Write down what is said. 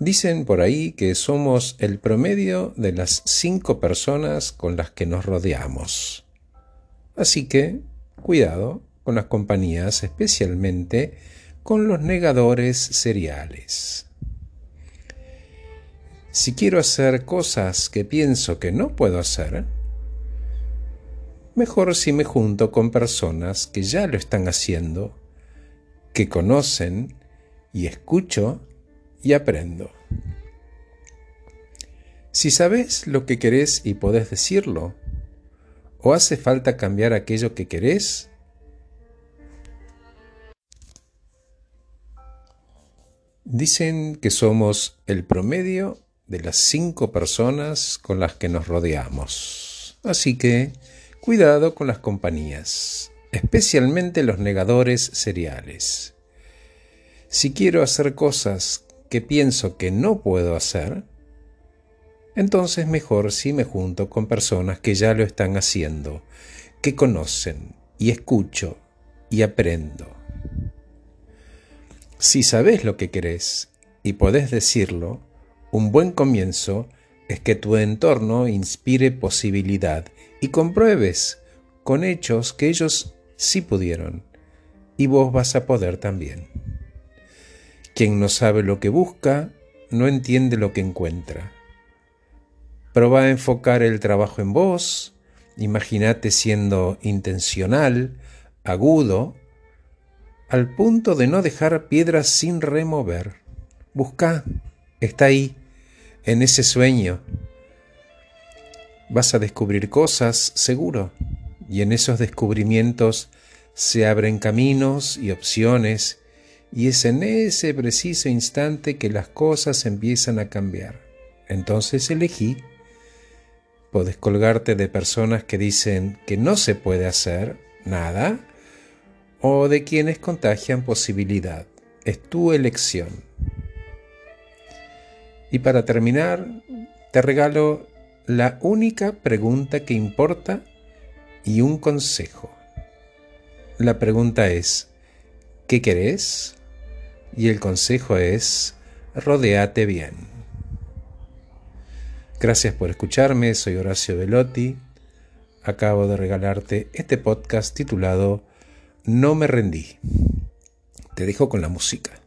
Dicen por ahí que somos el promedio de las cinco personas con las que nos rodeamos. Así que, cuidado con las compañías, especialmente con los negadores seriales. Si quiero hacer cosas que pienso que no puedo hacer, mejor si me junto con personas que ya lo están haciendo, que conocen y escucho y aprendo. Si sabes lo que querés y podés decirlo, o hace falta cambiar aquello que querés, dicen que somos el promedio de las cinco personas con las que nos rodeamos. Así que cuidado con las compañías, especialmente los negadores seriales. Si quiero hacer cosas que pienso que no puedo hacer, entonces mejor si me junto con personas que ya lo están haciendo, que conocen y escucho y aprendo. Si sabes lo que querés y podés decirlo, un buen comienzo es que tu entorno inspire posibilidad y compruebes con hechos que ellos sí pudieron y vos vas a poder también. Quien no sabe lo que busca, no entiende lo que encuentra. Proba a enfocar el trabajo en vos, imagínate siendo intencional, agudo, al punto de no dejar piedras sin remover. Busca, está ahí, en ese sueño. Vas a descubrir cosas, seguro, y en esos descubrimientos se abren caminos y opciones y es en ese preciso instante que las cosas empiezan a cambiar. Entonces elegí. Podés colgarte de personas que dicen que no se puede hacer nada o de quienes contagian posibilidad. Es tu elección. Y para terminar, te regalo la única pregunta que importa y un consejo. La pregunta es, ¿qué querés? Y el consejo es rodeate bien. Gracias por escucharme, soy Horacio Velotti. Acabo de regalarte este podcast titulado No me rendí. Te dejo con la música.